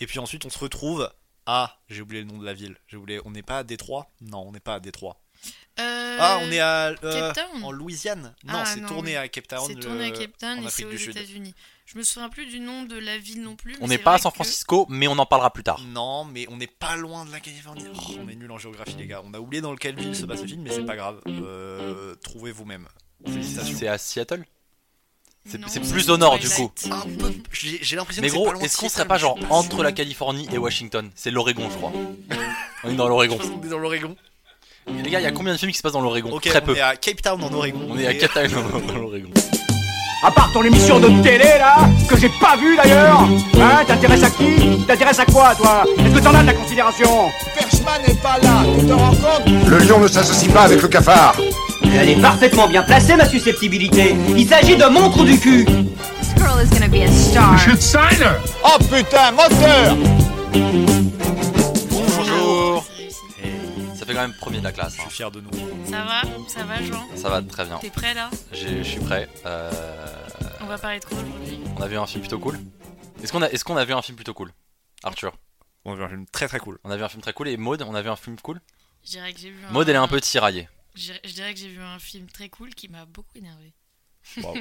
Et puis ensuite, on se retrouve à. J'ai oublié le nom de la ville. J'ai oublié. On n'est pas à Détroit? Non, on n'est pas à Détroit. Euh, Ah, on est à. euh, Cape Town en Louisiane? Non, Ah, c'est tourné oui. à Cape Town. C'est tourné à Cape Town en et c'est Afrique aux du Sud. États-Unis. Je me souviens plus du nom de la ville non plus. On n'est pas à San que- Francisco, mais on en parlera plus tard. Non, mais on n'est pas loin de la Californie. Oh, on est nul en géographie, les gars. On a oublié dans quelle ville se passe le film, mais c'est pas grave. Euh, trouvez vous-même. C'est à Seattle? C'est plus au nord du coup. Peu. J'ai l'impression Mais que c'est gros, est-ce qu'on serait pas genre entre la Californie et Washington? C'est l'Oregon, je crois. On est dans l'Oregon. On est dans l'Oregon. Les gars, il y a combien de films qui se passent dans l'Oregon? Très on peu. est à Cape Town en Oregon. On est à Cape Town dans l'Oregon. À part ton émission de télé là, que j'ai pas vue d'ailleurs Hein T'intéresses à qui? T'intéresses à quoi toi? Est-ce que t'en as de la considération? Perchman n'est pas là, tu te rends compte? Le lion ne s'associe pas avec le cafard. Elle est parfaitement bien placée, ma susceptibilité. Il s'agit de mon trou du cul. This girl is gonna be a star. Oh putain, moteur Bonjour. Ça fait quand même premier de la classe. Je hein. suis fier de nous. Ça va? Ça va, Jean? Ça va très bien. T'es prêt là? Je suis prêt. Euh, On va parler de quoi aujourd'hui? On a vu un film plutôt cool. Est-ce qu'on a, est qu'on a vu un film plutôt cool? Arthur, On a vu un film très très cool. on a vu un film très cool et Maud, on a vu un film cool? Je dirais que j'ai vu un... Maud, elle est un peu tiraillée. Je dirais- je dirais que j'ai vu un film très cool qui m'a beaucoup énervé. Moi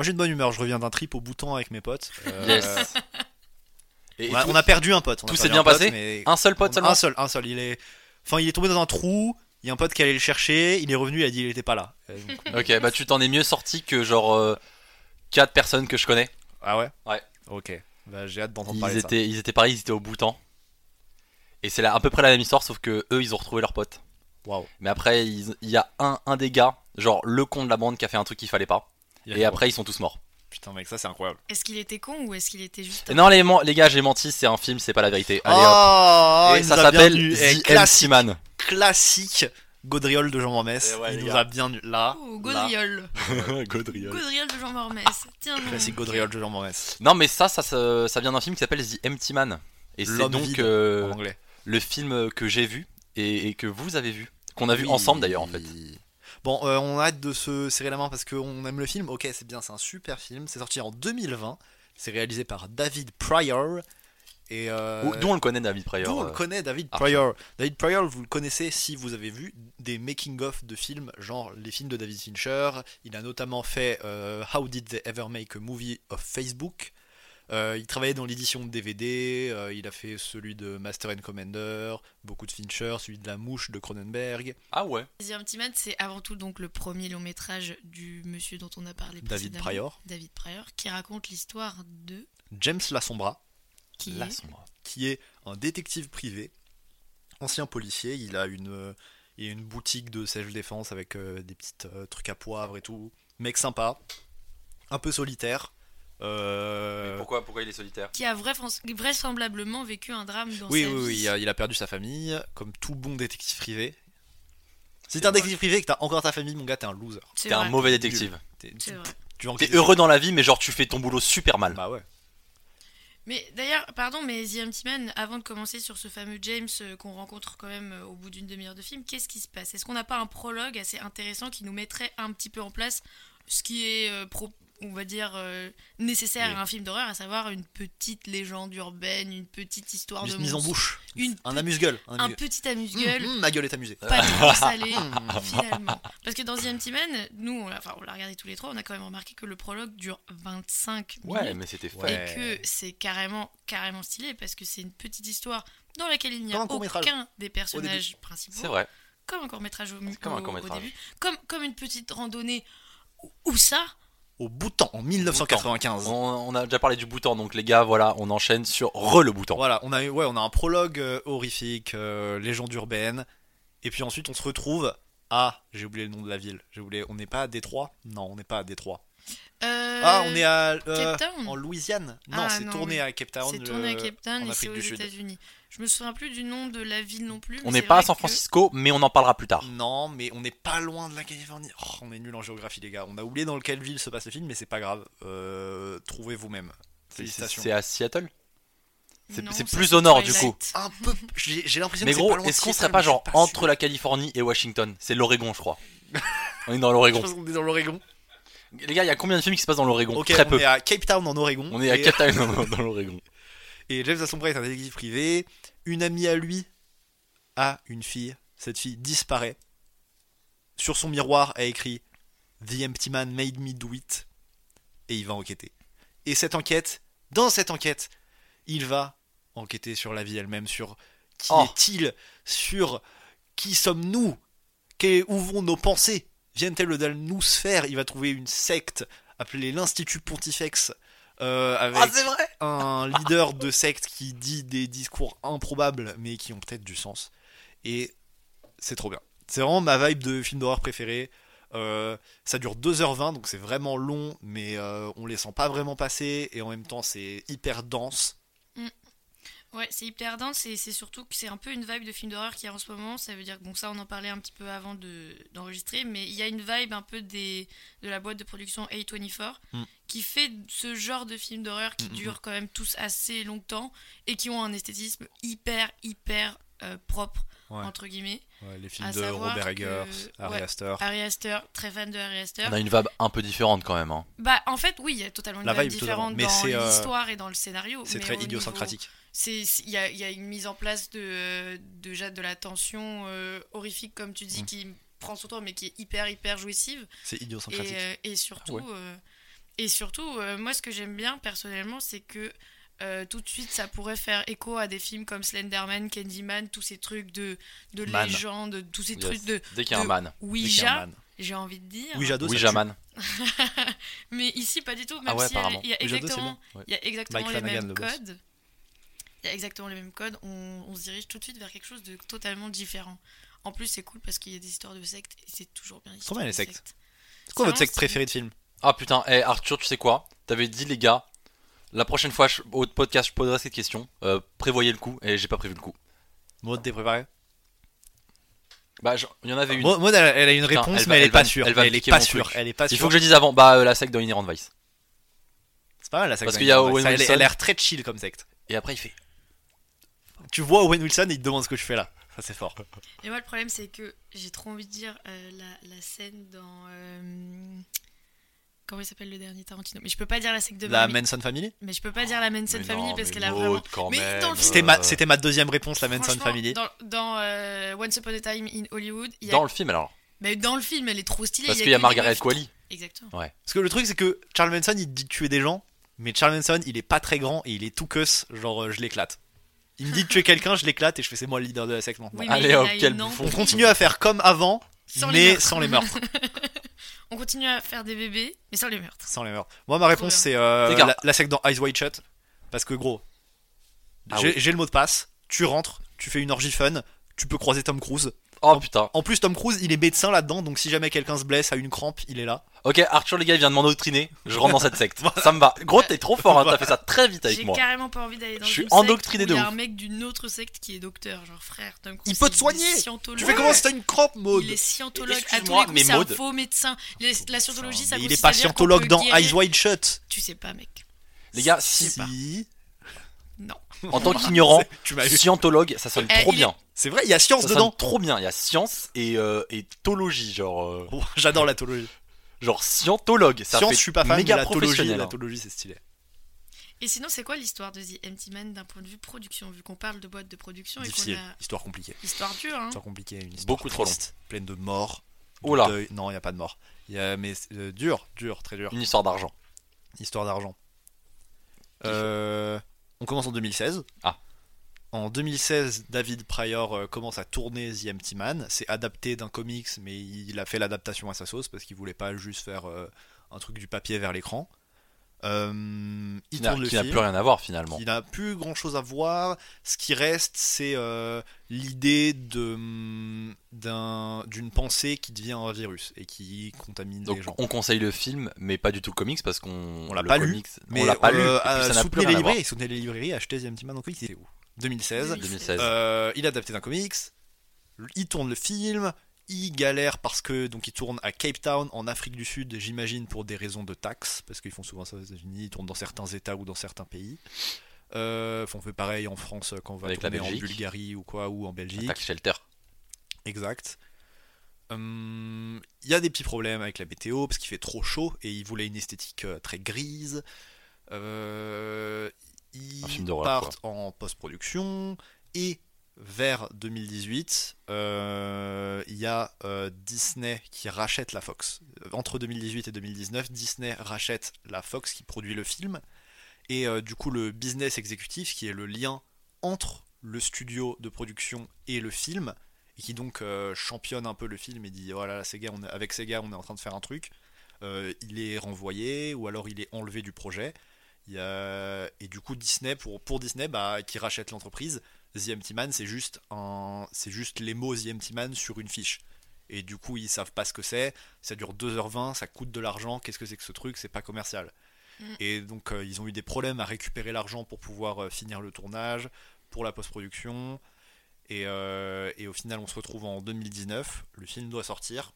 j'ai une bonne humeur. Je reviens d'un trip au bouton avec mes potes. Euh, Yes. Et On a, tout, on a perdu un pote. on tout s'est un bien pote, passé mais- un seul pote On- seulement Un seul, un seul. Il est, enfin, il est tombé dans un trou. Il y a un pote qui allait le chercher. Il est revenu. Il a dit il était pas là. Euh, donc- Ok, bah tu t'en es mieux sorti que genre 4 personnes que je connais. ah ouais? Ouais. Ok. Bah, j'ai hâte d'entendre parler de étaient, ils étaient pareil, ils étaient au bouton. Et c'est là à peu près la même histoire, sauf que eux ils ont retrouvé leur pote. Mais après, il y a un, un des gars, genre le con de la bande qui a fait un truc qu'il fallait pas. Et après, ils sont tous morts. Putain mec, ça c'est incroyable. Est-ce qu'il était con ou est-ce qu'il était juste... Et non, les, les gars, j'ai menti, c'est un film, c'est pas la vérité. Allez oh, hop. Et ça s'appelle eu. Eh, The classique, MC Man. classique. Gaudriole de Jean Mormès. Eh ouais, il nous gars. a bien eu là. Oh, là. Gaudriole. Gaudriole. Gaudriole de Jean Mormès. Tiens, mon- Classique Gaudriole de Jean Mormès. Non, mais ça, ça, ça, ça vient d'un film qui s'appelle The Empty Man. Et c'est donc vide, euh, En anglais. le film que j'ai vu et, et que vous avez vu. Qu'on a vu Oui. ensemble d'ailleurs en fait. Bon, euh, on a hâte de se serrer la main parce qu'on aime le film. Ok, c'est bien, c'est un super film. C'est sorti en 2020. C'est réalisé par David Pryor. Et euh, on le connaît David Pryor d'où on le euh, connaît, David. Pryor. David Pryor, vous le connaissez si vous avez vu des making-of de films, genre les films de David Fincher. Il a notamment fait euh, How Did They Ever Make a Movie of Facebook Euh, il travaillait dans l'édition de DVD, euh, il a fait celui de Master and Commander, beaucoup de Fincher, celui de La Mouche de Cronenberg, Ah ouais. The Man, c'est avant tout donc le premier long métrage du monsieur dont on a parlé David précédemment, Pryor, David Pryor, qui raconte l'histoire de James Lassombra, qui La est qui est un détective privé, ancien policier, il a une, euh, il a une boutique de self-défense avec euh, des petits trucs à poivre et tout, mec sympa, un peu solitaire. Euh, Mais pourquoi, pourquoi il est solitaire qui a vraisemblablement vraisemblablement vécu un drame dans Oui, sa oui, vie. oui, il a, il a perdu sa famille, comme tout bon détective privé. Si t'es un détective privé et que t'as encore ta famille, mon gars, t'es un loser. C'est T'es un mauvais détective. T'es, C'est vrai. tu en T'es heureux dans la vie, mais genre tu fais ton boulot super mal. Bah ouais. Mais d'ailleurs, pardon, mais The Empty Man, avant de commencer sur ce fameux James euh, qu'on rencontre quand même euh, au bout d'une demi-heure de film, qu'est-ce qui se passe? Est-ce qu'on n'a pas un prologue assez intéressant qui nous mettrait un petit peu en place? Ce qui est, euh, pro- on va dire, euh, nécessaire Oui. à un film d'horreur, à savoir une petite légende urbaine, une petite histoire Mise, de mise en bouche. une Un amuse-gueule. Un petit amuse-gueule. Hum, hum, ma gueule est amusée. pas trop salé finalement. Parce que dans The Empty Man, nous, on l'a enfin, on l'a regardé tous les trois, on a quand même remarqué que le prologue dure 25 minutes. Ouais, mais c'était fait. Ouais. Et que c'est carrément, carrément stylé parce que c'est une petite histoire dans laquelle il n'y a aucun des personnages principaux. C'est vrai. Comme un court-métrage au, comme un au- au court-métrage. début. Comme, comme une petite randonnée. Où ça Au Bhoutan, en 1995. On, on a déjà parlé du bouton, donc les gars, voilà, on enchaîne sur re le bouton. Voilà, on a, eu- ouais, on a un prologue euh, horrifique, euh, légende urbaine. Et puis ensuite, on se retrouve à. J'ai oublié le nom de la ville. J'ai oublié. On n'est pas à Détroit? Non, on n'est pas à Détroit. Euh, Ah, on est à. euh, Cape Town en Louisiane Non, Ah, c'est tourné oui. à Cape Town. C'est tourné à Cape Town et c'est aux. États-Unis. Je me souviens plus du nom de la ville non plus. On n'est pas à San que- Francisco, mais on en parlera plus tard. Non, mais on n'est pas loin de la Californie. Oh, on est nul en géographie, les gars. On a oublié dans quelle ville se passe le film, mais c'est pas grave. Euh, trouvez vous-même. C'est Félicitations. c'est à Seattle C'est Non, c'est ça, plus au nord du coup. Un peu. J'ai j'ai l'impression Mais que c'est gros, est-ce qu'on Seattle, serait pas genre entre la Californie et Washington? C'est l'Oregon, je crois. on est dans l'Oregon. Je pense qu'on est dans l'Oregon. Les gars, il y a combien de films qui se passent dans l'Oregon? Ok, Très on peu. est à Cape Town en Oregon. On est à Cape Town dans l'Oregon. Et James Assombra est un détective privé. Une amie à lui a une fille. Cette fille disparaît. Sur son miroir a écrit The Empty Man made me do it. Et il va enquêter. Et cette enquête, dans cette enquête, il va enquêter sur la vie elle-même, sur qui Oh. est-il, sur qui sommes-nous, où vont nos pensées, viennent-elles de nous faire Il va trouver une secte appelée l'Institut Pontifex. Euh, avec Ah, c'est vrai un leader de secte qui dit des discours improbables mais qui ont peut-être du sens. Et c'est trop bien. C'est vraiment ma vibe de film d'horreur préféré. Euh, ça dure 2h20 donc c'est vraiment long mais euh, on les sent pas vraiment passer et en même temps c'est hyper dense. Ouais, c'est hyper dense et c'est surtout que c'est un peu une vibe de film d'horreur qu'il y a en ce moment. Ça veut dire que, bon, ça on en parlait un petit peu avant de- d'enregistrer, mais il y a une vibe un peu des, de la boîte de production A24 Mm. qui fait ce genre de film d'horreur qui Mm, mm, durent quand même tous assez longtemps et qui ont un esthétisme hyper, hyper euh, propre, Ouais. entre guillemets. les films À de Robert Eggers, que- Ari ouais. Aster. Harry Astor, très fan de Harry Astor. On a une vibe un peu différente quand même. hein. Bah, en fait, oui, il y a totalement une La vibe vibe, différente. Mais dans euh, l'histoire et dans le scénario. C'est très idiosyncratique. il y a, il y a une mise en place de déjà de la tension euh, horrifique comme tu dis Mm. qui prend son temps mais qui est hyper hyper jouissive C'est et, idiosyncratique. euh, et surtout Ah ouais. euh, et surtout euh, moi ce que j'aime bien personnellement c'est que euh, tout de suite ça pourrait faire écho à des films comme Slenderman, Candyman, tous ces trucs de, de Man. légende, tous ces Yes. trucs de Dès qu'il y a un man. Ouija, man. j'ai envie de dire. Ouija 2, ça Oui, tue. Jaman. Mais ici, pas du tout. Même Ah ouais, si il y a- apparemment. il y a Ouija 2, c'est exactement, bon. Ouais. y a exactement Mike les Flanagan, mêmes le codes. Il y a exactement les mêmes codes. On, on se dirige tout de suite vers quelque chose de totalement différent. En plus, c'est cool parce qu'il y a des histoires de sectes et c'est toujours bien. Trop bien, les sectes. C'est quoi votre secte préférée de film Ah putain, eh Arthur, tu sais quoi? T'avais dit les gars, la prochaine fois je- au podcast je poserai cette question. Euh, prévoyez le coup et j'ai pas prévu le coup. Maud, t'es préparé Bah je- il y en avait une. Maud, elle, elle a une Putain, réponse, elle va- mais elle est elle va pas sûre. elle va est pas sûre. truc. Elle est pas Il faut que je dise avant, bah euh, la secte d'Inherent Vice. C'est pas mal la secte. Parce qu'il y a. Owen Wilson. elle a l'air très chill comme secte. Et après il fait. Tu vois Owen Wilson et il te demande ce que tu fais là. Ça c'est fort. Et moi, le problème, c'est que j'ai trop envie de dire euh, la, la scène dans. Comment il s'appelle le dernier Tarantino? Mais je peux pas dire la secte de La. Manson Family? Mais je peux pas dire la Manson Mais Family non, parce mais qu'elle a vraiment. quand Mais même, dans le film- C'était ma, c'était ma deuxième réponse, la Manson Franchement, Family. Dans, dans, euh, Once Upon a Time in Hollywood, il y a... Dans le film alors. Mais dans le film, elle est trop stylée. Parce il qu'il y a que des Margaret meufs- Qualley. Exactement. Parce que le truc c'est que Charles Manson il dit de tuer des gens, mais Charles Manson il est pas très grand et il est tout cuss, genre euh, je l'éclate. Il me dit de tuer quelqu'un, je l'éclate et je fais c'est moi le leader de la secte maintenant. Oui, mais Allez, il y en hop, a quel une bouffon. On continue à faire comme avant, Sans les mais meurtres. sans les meurtres. On continue à faire des bébés, mais sans les meurtres. sans les meurtres. Moi ma réponse c'est euh, la, la secte dans Eyes Wide Shut. Parce que gros, Ah j'ai oui. j'ai le mot de passe, tu rentres, tu fais une orgie fun, tu peux croiser Tom Cruise. Oh putain. En plus Tom Cruise il est médecin là-dedans, donc si jamais quelqu'un se blesse à une crampe, il est là. Ok, Arthur les gars il vient de m'endoctriner. Je rentre dans cette secte. Ça me va. Gros, t'es trop fort, hein, t'as fait ça très vite avec J'ai moi. carrément pas envie d'aller dans Je suis une secte endoctriné où de Il y a ouf. un mec d'une autre secte qui est docteur, genre frère. Tom Cruise, Il peut te soigner. Tu fais comment si t'as une crampe, Maud Il est scientologue. À tous Excuse-moi, les coups, mais c'est un Maud- faux médecin. Les- la scientologie, ça Mais il consiste est pas à dire qu'on scientologue peut dans guérir- Eyes Wide Shut. Tu sais pas, mec. Les gars, Si. en tant qu'ignorant, scientologue, ça sonne Eh, trop est- bien. C'est vrai, il y a science Ça dedans. sonne trop bien. Il y a science et, euh, et tologie, genre, euh, Oh, J'adore la tologie. genre scientologue. Ça Science, fait je suis pas fan, mais méga la tologie, professionnel. la hein. tologie, c'est stylé. Et sinon, c'est quoi l'histoire de The Empty Man d'un point de vue production Vu qu'on parle de boîte de production et qu'on Difficile, a. histoire compliquée. Histoire dure, hein. Histoire compliquée, une histoire Beaucoup trop triste, pleine de morts. de Oh là. deuil. Non, il y a pas de mort. Il y a mais c'est, euh, dur, dur, très dur. Une histoire d'argent. Histoire d'argent. Euh, on commence en 2016. Ah. En 2016, David Pryor euh, commence à tourner The Empty Man. C'est adapté d'un comics, mais il a fait l'adaptation à sa sauce parce qu'il voulait pas juste faire euh, un truc du papier vers l'écran. Euh, il Qui n'a tourne le qui n'a film. plus rien à voir finalement. qui n'a plus grand chose à voir. Ce qui reste, c'est euh, l'idée de, d'un- d'une pensée qui devient un virus et qui contamine Donc les gens. on conseille le film, mais pas du tout le comics parce qu'on On l'a pas lu, comics- Mais on l'a pas lu. euh, et puis ça n'a plus soutenez les rien librairies, soutenez les librairies, achetez The Empty Man en comics, c'est où 2016. 2016. Euh, il est adapté d'un comics. Il tourne le film. Il galère parce que donc il tourne à Cape Town en Afrique du Sud, j'imagine pour des raisons de taxes, parce qu'ils font souvent ça aux États-Unis. Ils tournent dans certains États ou dans certains pays. Euh, on fait pareil en France quand on va Avec la tourner en Belgique. Bulgarie ou quoi ou en Belgique. Shelter. Exact. Hum, Il y a des petits problèmes avec la météo parce qu'il fait trop chaud et il voulait une esthétique euh, très grise. Euh, ils partent en post-production et vers 2018, euh, il y a euh, Disney qui rachète la Fox. Entre 2018 et 2019, Disney rachète la Fox qui produit le film. Et euh, du coup, le business exécutif, qui est le lien entre le studio de production et le film, et qui donc championne un peu le film et dit voilà, est- avec Sega, on est en train de faire un truc. Il est renvoyé ou alors il est enlevé du projet. Et du coup, Disney, pour, pour Disney, bah, qui rachète l'entreprise, The Empty Man, c'est juste, un... c'est juste les mots The Empty Man sur une fiche. Et du coup, ils savent pas ce que c'est. Ça dure 2h20, ça coûte de l'argent. Qu'est-ce que c'est que ce truc? C'est pas commercial. Mm. Et donc, euh, ils ont eu des problèmes à récupérer l'argent pour pouvoir euh, finir le tournage, pour la post-production. Et, euh, et au final, on se retrouve en 2019. Le film doit sortir.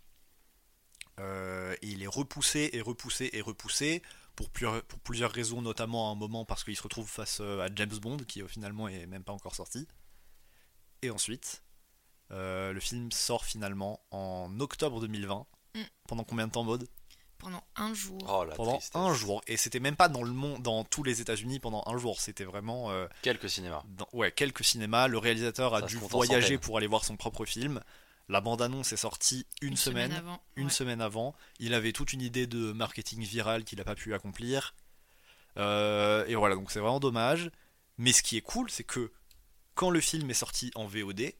Et il est repoussé et repoussé et repoussé pour, plusieurs- pour plusieurs raisons, notamment à un moment parce qu'il se retrouve face euh, à James Bond, qui euh, finalement est même pas encore sorti. Et ensuite, euh, le film sort finalement en octobre 2020. Mm. Pendant combien de temps, mode Pendant un jour. Oh la Pendant tristesse. un jour. Et c'était même pas dans le monde, dans tous les États-Unis pendant un jour. C'était vraiment euh, Quelques cinémas. dans ouais, quelques cinémas. Le réalisateur a Ça dû voyager pour aller voir son propre film. La bande-annonce est sortie une, semaine avant. une ouais. semaine avant. Il avait toute une idée de marketing viral qu'il n'a pas pu accomplir. Euh, et voilà, donc c'est vraiment dommage. Mais ce qui est cool, c'est que quand le film est sorti en VOD, il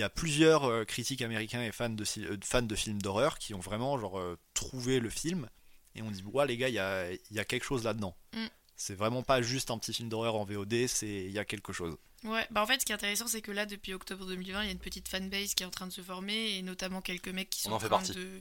y a plusieurs euh, critiques américains et fans de, euh, fans de films d'horreur qui ont vraiment genre, trouvé le film et on dit ouais les gars, il y a, il y a quelque chose là-dedans. Mm. C'est vraiment pas juste un petit film d'horreur en VOD, c'est il y a quelque chose. Ouais, bah en fait, ce qui est intéressant, c'est que là, depuis octobre 2020, il y a une petite fanbase qui est en train de se former, et notamment quelques mecs qui On sont en en fait train partie. de.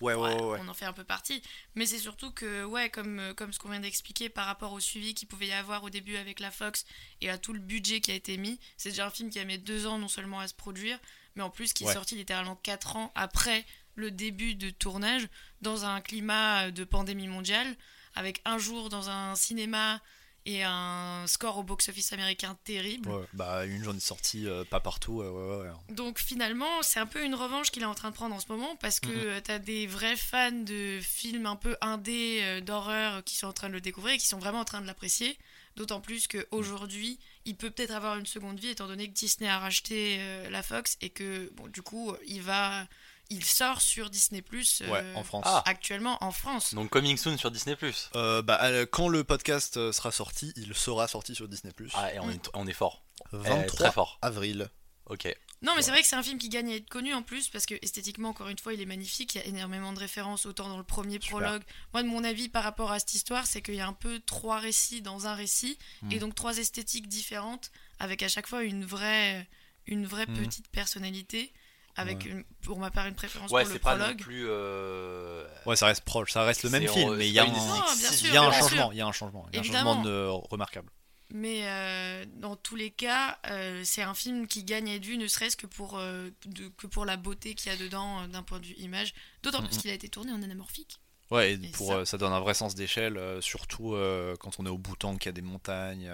Ouais, Ouais, on en fait un peu partie. Mais c'est surtout que, ouais, comme, euh, comme ce qu'on vient d'expliquer par rapport au suivi qu'il pouvait y avoir au début avec la Fox et à tout le budget qui a été mis, c'est déjà un film qui a mis deux ans non seulement à se produire, mais en plus qui est Ouais. sorti littéralement quatre ans après le début de tournage, dans un climat de pandémie mondiale, avec un jour dans un cinéma et un score au box-office américain terrible. Ouais, bah une journée de sortie, euh, pas partout. ouais, ouais. Donc finalement, c'est un peu une revanche qu'il est en train de prendre en ce moment parce que Mhm. euh, t'as des vrais fans de films un peu indés euh, d'horreur qui sont en train de le découvrir et qui sont vraiment en train de l'apprécier. D'autant plus qu'aujourd'hui, il peut peut-être avoir une seconde vie étant donné que Disney a racheté la Fox et que bon, du coup, il va, il sort sur Disney Plus Ouais, en France. Ah. actuellement en France. Donc coming soon sur Disney+. Euh, bah, euh, quand le podcast euh, sera sorti, il sera sorti sur Disney+. Ah, et on est, on est fort. Eh, 23 très fort. avril. Ok. Non, mais c'est vrai que c'est un film qui gagne à être connu en plus parce que esthétiquement, encore une fois, il est magnifique. Il y a énormément de références, autant dans le premier Super. prologue. Moi, de mon avis, par rapport à cette histoire, c'est qu'il y a un peu trois récits dans un récit Mm. et donc trois esthétiques différentes avec à chaque fois une vraie, une vraie Mm. petite personnalité. Avec Ouais. une- pour ma part une préférence Ouais, pour le c'est pas non prologue. plus. euh, Ouais, ça reste proche, ça reste le même film, mais il y a un, Non, bien si- sûr, il y a un bien changement, il y a un changement, il y a un changement de, remarquable. Mais euh, dans tous les cas, euh, c'est un film qui gagne vu, ne serait-ce que pour, euh, de- que pour la beauté qu'il y a dedans euh, d'un point de vue image. D'autant plus Mhm. qu'il a été tourné en anamorphique. Ouais, et Et pour ça- ça... ça donne un vrai sens d'échelle, euh, surtout euh, quand on est au Bhoutan, qu'il y a des montagnes.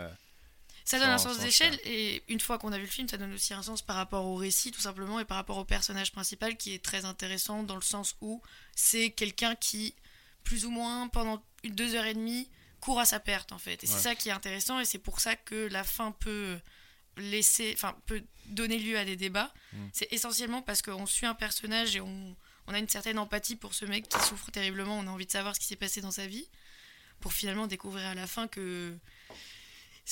Ça donne un sens d'échelle et une fois qu'on a vu le film, ça donne aussi un sens par rapport au récit tout simplement et par rapport au personnage principal qui est très intéressant dans le sens où c'est quelqu'un qui plus ou moins pendant une- deux heures et demie court à sa perte en fait. Et c'est ça qui est intéressant et c'est pour ça que la fin peut laisser, enfin peut donner lieu à des débats. Mm. C'est essentiellement parce qu'on suit un personnage et on, on a une certaine empathie pour ce mec qui souffre terriblement. On a envie de savoir ce qui s'est passé dans sa vie pour finalement découvrir à la fin que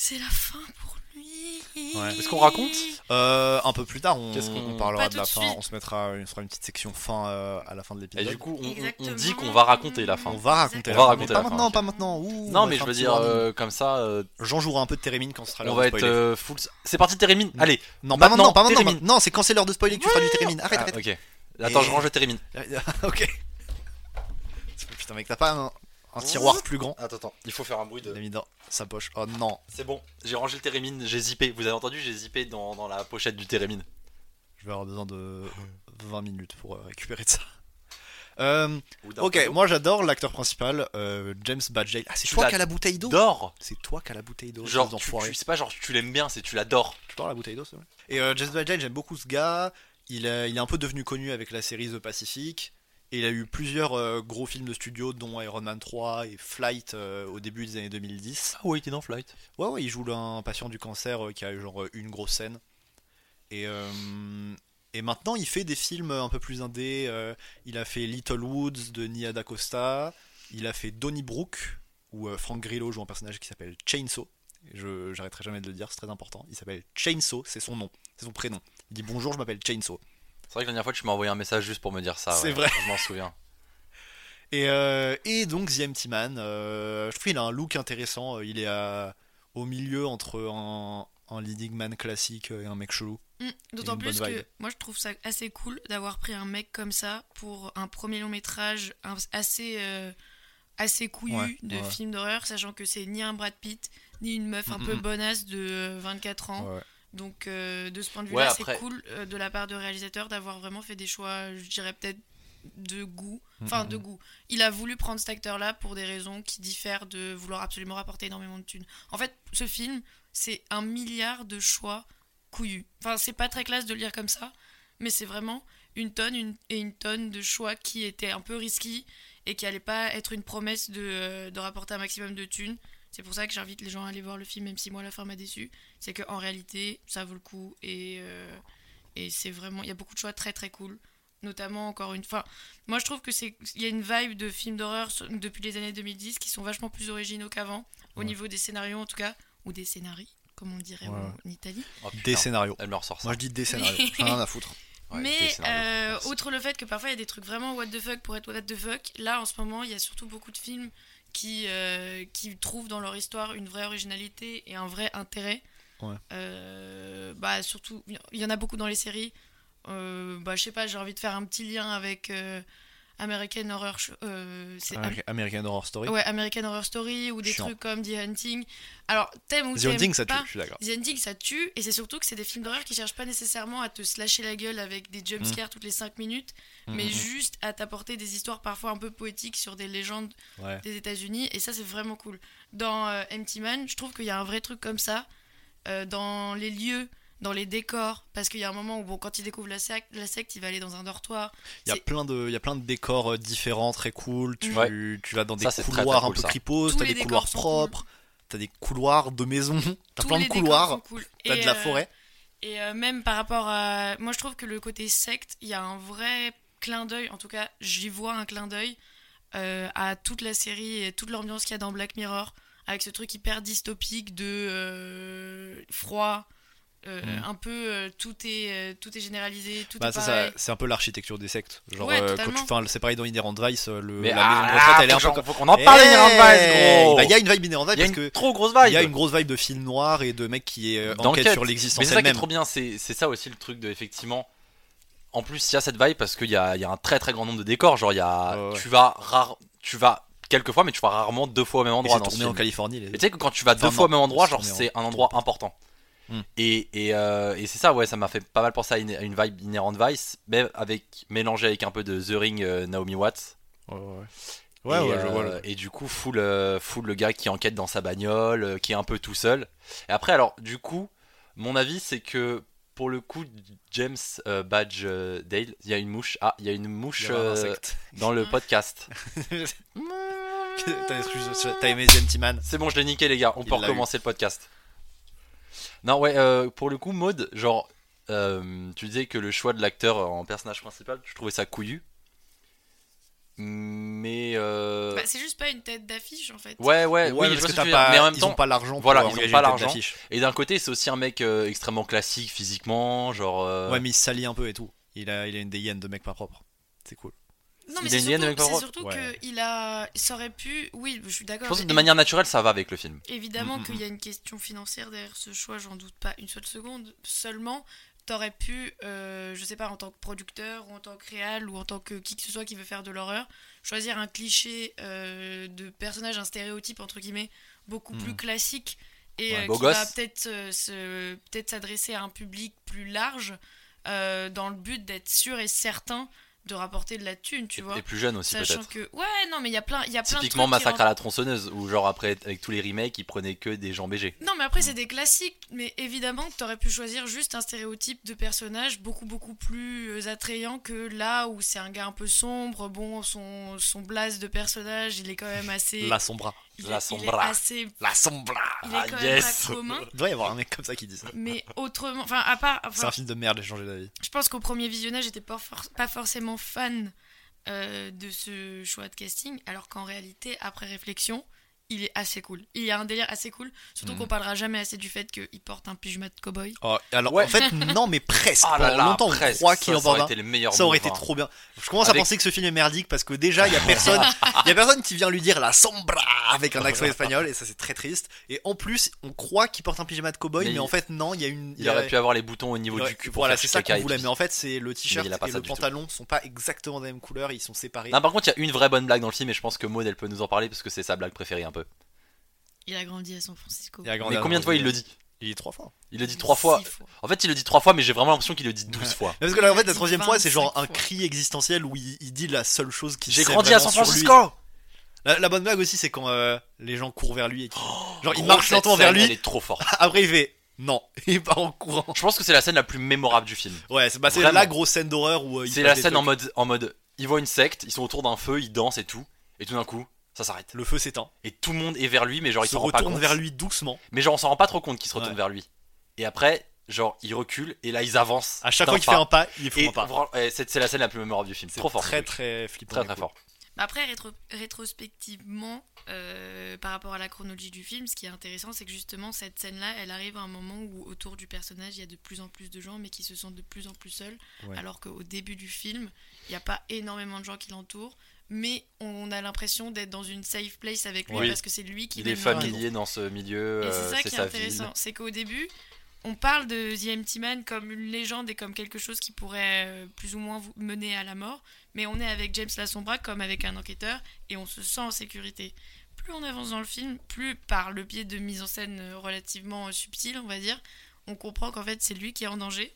c'est la fin pour lui. Ouais. Est-ce qu'on raconte Euh, un peu plus tard, on, Qu'est-ce qu'on- on parlera de la de fin, suite. on se mettra, on fera une petite section fin euh, à la fin de Et l'épisode. du coup, on- dit qu'on va raconter la fin. on va raconter On la va fin, raconter la pas fin, maintenant, pas maintenant. Ouh, Non, mais je veux dire, euh, comme ça, euh, Jean jouera un peu de Térémine quand ce sera l'heure on de va être spoiler. euh, full. C'est parti, Térémine. Allez. Non, pas maintenant, maintenant, pas maintenant. Térémine. Non, c'est quand c'est l'heure de spoiler que tu feras du Térémine. Arrête, Ah, arrête. ok. Attends, Et- je range le Térémine. ok. Putain, mec, t'as pas un, un tiroir plus grand Attends, attends. Il faut faire un bruit Il l'a mis dans sa poche. Oh non. C'est bon. J'ai rangé le Térémine. J'ai zippé. Vous avez entendu J'ai zippé dans, dans la pochette du Térémine. Je vais avoir besoin de 20 minutes pour euh, récupérer de ça. Euh, Ou d'un ok, moi j'adore l'acteur principal, euh, James Badgey. Ah, c'est Tu toi l'as- qui as la bouteille d'eau? Dors. C'est toi qui as la bouteille d'eau. Genre, espèce tu, d'enfoiré. tu- c'est pas genre tu l'aimes bien, c'est tu l'adores. Tu dors la bouteille d'eau, c'est vrai. Et euh, James Badgey, j'aime beaucoup ce gars. Il, est- il est un peu devenu connu avec la série The Pacific. Et il a eu plusieurs euh, gros films de studio, dont Iron Man 3 et Flight euh, au début des années 2010. Ah ouais, il était dans Flight. Ouais, ouais, il joue un patient du cancer euh, qui a eu genre une grosse scène. Et, et maintenant, il fait des films un peu plus indés. il a fait Little Woods de Nia DaCosta. Il a fait Donnybrook, où Frank Grillo joue un personnage qui s'appelle Chainsaw. Je j'arrêterai jamais de le dire, c'est très important. Il s'appelle Chainsaw, c'est son nom, c'est son prénom. Il dit bonjour, je m'appelle Chainsaw. C'est vrai que la dernière fois, tu m'as envoyé un message juste pour me dire ça. C'est ouais. vrai. Je m'en souviens. Et, euh, et donc The Empty Man, euh, je trouve qu'il a un look intéressant. euh, Il est à- au milieu entre un, un leading man classique et un mec chelou. Mm, D'autant plus que moi je trouve ça assez cool d'avoir pris un mec comme ça pour un premier long métrage assez, euh, assez couillu Ouais, de ouais. film d'horreur, sachant que c'est ni un Brad Pitt ni une meuf un peu Mhm. bonasse de euh, 24 ans. Ouais. Donc euh, de ce point de Ouais, vue-là, après- c'est cool euh, de la part de réalisateur d'avoir vraiment fait des choix, je dirais peut-être de goût. Enfin, Mhm. de goût. Il a voulu prendre cet acteur-là pour des raisons qui diffèrent de vouloir absolument rapporter énormément de thunes. En fait, ce film, c'est un milliard de choix couillus. Enfin, c'est pas très classe de le lire comme ça, mais c'est vraiment une tonne une- et une tonne de choix qui étaient un peu risqués et qui allaient pas être une promesse de, euh, de rapporter un maximum de thunes. C'est pour ça que j'invite les gens à aller voir le film, même si moi la fin m'a déçu. C'est qu'en réalité, ça vaut le coup et, euh, et c'est vraiment. Il y a beaucoup de choix très très cool. Notamment, encore une fois, moi je trouve que c'est il y a une vibe de films d'horreur depuis les années 2010 qui sont vachement plus originaux qu'avant, au Ouais. niveau des scénarios en tout cas, ou des scénarii, comme on le dirait Ouais. en, en Italie. Oh, Des scénarios. Elle me ressort ça. Moi je dis des scénarios, j'en ai rien à foutre. Ouais, Mais scénarios. euh, outre le fait que parfois il y a des trucs vraiment what the fuck pour être what the fuck, là en ce moment il y a surtout beaucoup de films qui, euh, qui trouvent dans leur histoire une vraie originalité et un vrai intérêt. Ouais. Euh, bah surtout, il y en a beaucoup dans les séries. Euh, bah je sais pas, j'ai envie de faire un petit lien avec euh, American Horror. Euh, Ameri- American Horror Story. Ouais, American Horror Story ou des Chiant. trucs comme The Hunting. Alors, t'aimes ou The Hunting, ça tue, pas, je suis d'accord. The Hunting, ça tue, et c'est surtout que c'est des films d'horreur qui cherchent pas nécessairement à te slasher la gueule avec des jumpscares toutes les 5 minutes, Mm, mais mm, mm. juste à t'apporter des histoires parfois un peu poétiques sur des légendes Ouais. des États-Unis, et ça c'est vraiment cool. Dans euh, Empty Man, je trouve qu'il y a un vrai truc comme ça, euh, dans les lieux, dans les décors, parce qu'il y a un moment où, bon, quand il découvre la secte, la secte il va aller dans un dortoir. Il y a plein de, il y a plein de décors euh, différents, très cool. Tu, Ouais. tu vas dans des Ça, c'est très, couloirs un cool, peu Tous t'as des couloirs propres, t'as des couloirs de maisons, t'as plein de couloirs, cool. t'as de la euh, forêt. Et euh, même par rapport à. Moi, je trouve que le côté secte, il y a un vrai clin d'œil, en tout cas, j'y vois un clin d'œil euh, à toute la série et toute l'ambiance qu'il y a dans Black Mirror, avec ce truc hyper dystopique de euh, froid. Euh, Mm. Un peu euh, tout est euh, tout est généralisé, tout Bah, est pareil. c'est un peu l'architecture des sectes. Genre, Ouais, euh, enfin, c'est pareil dans Inherent Vice, euh, le, Mais la ah, maison de retraite, elle est un peu faut qu'on en parle, Eh, Inherent Vice, gros bah, Il y a une vibe Inherent Vice Il y a parce une que trop grosse vibe. il y a une grosse vibe de film noir et de mec qui est euh, D'enquête. enquête sur Mais l'existence c'est ça qui est elle-même. trop bien, c'est c'est ça aussi le truc de effectivement. En plus, il y a cette vibe parce qu'il y a, il y a un très très grand nombre de décors. Genre, il y a, ouais. tu vas rare, tu vas quelques fois, mais tu vas rarement deux fois au même Et endroit dans tourné en. Californie. les- Et tu sais que quand tu vas deux fois au même endroit, genre c'est un endroit important. Hmm. Et, et, euh, et c'est ça, ouais, ça m'a fait pas mal penser à une, à une vibe Inherent Vice, mais avec mélangé avec un peu de The Ring euh, Naomi Watts. Ouais, ouais, ouais. Ouais, et, ouais, je vois. euh, et du coup, full, full le gars qui enquête dans sa bagnole, qui est un peu tout seul. Et après, alors, du coup, mon avis, c'est que pour le coup, James euh, Badge euh, Dale, il y a une mouche. Ah, il y a une mouche a euh, dans le podcast. T'as aimé The Empty Man C'est bon, je l'ai niqué, les gars. On Il peut recommencer le podcast. Non, ouais, euh, pour le coup, mode, genre, euh, tu disais que le choix de l'acteur en personnage principal, je trouvais ça couillu. Mais. euh, Bah, c'est juste pas une tête d'affiche en fait. ouais, ouais, Ouais, oui, parce que t'as pas- Mais en même ils temps, ont pas l'argent voilà, pour ils ont pas l'argent. d'affiche. Et d'un côté, c'est aussi un mec euh, extrêmement classique physiquement, genre. euh, Ouais, mais il se salit un peu et tout. Il a, il a une des hyènes de mec pas propre. C'est cool. Non, mais c'est surtout, surtout Ouais. qu'il a. Ça aurait pu. Oui, je suis d'accord. je pense que de manière naturelle, ça va avec le film. Évidemment Mm, mm, qu'il y a une question financière derrière ce choix, j'en doute pas une seule seconde. Seulement, t'aurais pu, euh, je sais pas, en tant que producteur ou en tant que réal ou en tant que qui que ce soit qui veut faire de l'horreur, choisir un cliché euh, de personnage, un stéréotype entre guillemets, beaucoup plus classique et Ouais, euh, qui va peut-être euh, se, peut-être s'adresser à un public plus large dans le but d'être sûr et certain de rapporter de la thune, tu vois. Et plus jeune aussi Sachant peut-être. que ouais non mais il y a plein il y a plein Typiquement de trucs qui Massacre à la tronçonneuse, où genre après, avec tous les remakes, ils prenaient que des gens BG. Non, mais après, c'est des classiques. Mais évidemment que t'aurais pu choisir juste un stéréotype de personnage beaucoup, beaucoup plus euh, attrayant que là où c'est un gars un peu sombre. Bon, son, son blaze de personnage, il est quand même assez. La sombra. Il La est- il est sombra. assez. La sombra. Il est Ah, quand yes. même pas commun. Il doit y avoir un mec comme ça qui dit ça. Mais autrement. Enfin, à part. C'est un film de merde, j'ai changé d'avis. je pense qu'au premier visionnage, j'étais pas, for- pas forcément fan euh, de ce choix de casting, alors qu'en réalité, après réflexion, il est assez cool. Il y a un délire assez cool, surtout Mhm. qu'on parlera jamais assez du fait qu'il porte un pyjama de cowboy. Oh, alors, Ouais. en fait, non, mais presque. Ah là Pendant là, longtemps, on presque. croit Ça, qu'il en ça aurait porte été un. le meilleur Ça aurait été hein. trop bien. Je commence à penser que ce film est merdique parce que déjà, il y a personne, il y a personne qui vient lui dire la sombra avec un accent espagnol et ça c'est très triste. Et en plus, on croit qu'il porte un pyjama de cowboy, mais, Mais en il- fait non, il y a une. Il aurait pu avoir les boutons au niveau il aurait- du cul pour Voilà, faire c'est ça qu'on voulait. Mais en fait, c'est le t-shirt il et le pantalon sont pas exactement de la même couleur, ils sont séparés. Non, par contre, il y a une vraie bonne blague dans le film et je pense que Maud elle peut nous en parler parce que c'est sa blague préférée un peu. Il a grandi à San Francisco. Il a grandi Mais à combien de fois il le dit Il dit trois fois. Il le dit trois fois. En fait, il le dit trois fois, mais j'ai vraiment l'impression qu'il le dit douze fois. Mais Parce que là, en fait, la troisième fois, c'est genre un 25 fois. cri existentiel où il, il dit la seule chose qui J'ai grandi à San. Francisco La, la bonne blague aussi, c'est quand euh, les gens courent vers lui et qu'il- genre il marche lentement vers lui. Elle est trop forte. Après, il fait non, il part en courant. Je pense que c'est la scène la plus mémorable du film. Ouais, c'est bah, la grosse scène d'horreur où euh, il C'est la scène en mode, en mode, ils voient une secte, ils sont autour d'un feu, ils dansent et tout, et tout d'un coup, ça s'arrête. Le feu s'éteint. Et tout le monde est vers lui, mais genre Il se s'en rend pas retourne compte. vers lui doucement. Mais genre on s'en rend pas trop compte qu'il se retourne Ouais. vers lui. Et après, genre il recule et là ils avancent. À chaque fois qu'il fait un pas, il fait un pas. c'est la scène la plus mémorable du film. C'est Trop fort. très très flippant. très très fort. Après, rétro- rétrospectivement, euh, par rapport à la chronologie du film, ce qui est intéressant, c'est que justement, cette scène-là, elle arrive à un moment où autour du personnage, il y a de plus en plus de gens, mais qui se sentent de plus en plus seuls. Ouais. Alors qu'au début du film, il n'y a pas énormément de gens qui l'entourent, mais on a l'impression d'être dans une safe place avec lui, Oui. parce que c'est lui qui Il est familier dans ce milieu, Et euh, c'est ça c'est qui est sa intéressant, c'est qu'au début, on parle de The Empty Man comme une légende et comme quelque chose qui pourrait euh, plus ou moins vous mener à la mort, mais on est avec James Lassombra comme avec un enquêteur et on se sent en sécurité. Plus on avance dans le film, plus par le biais de mise en scène euh, relativement subtile, on va dire, on comprend qu'en fait c'est lui qui est en danger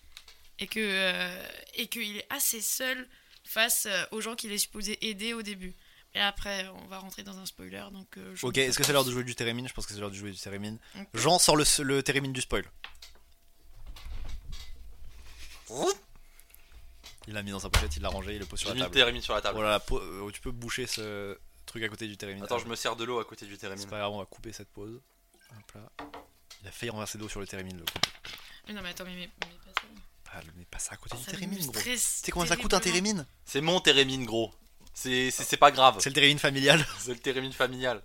et que euh, et qu'il est assez seul face euh, aux gens qu'il est supposé aider au début. Et après, on va rentrer dans un spoiler, donc. euh, Ok, est-ce que c'est l'heure de jouer du Térémine Je pense que c'est l'heure de jouer du Térémine. Jean sort le, le Térémine du spoil. Il l'a mis dans sa pochette, il l'a rangé, il le pose sur la mis le table. térémine sur la table. Voilà, po- euh, tu peux boucher ce truc à côté du Térémine. Attends, je me sers de l'eau à côté du térémine. C'est pas grave, on va couper cette pause. Hop là. Il a failli renverser de l'eau sur le Térémine. Le coup. Mais non, mais attends, mais, mais, Ah, mais pas ça à côté du Ça Térémine, gros. Tu sais combien ça coûte un. Térémine C'est mon térémine, gros. C'est pas grave. C'est le Térémine familial. C'est le térémine familial.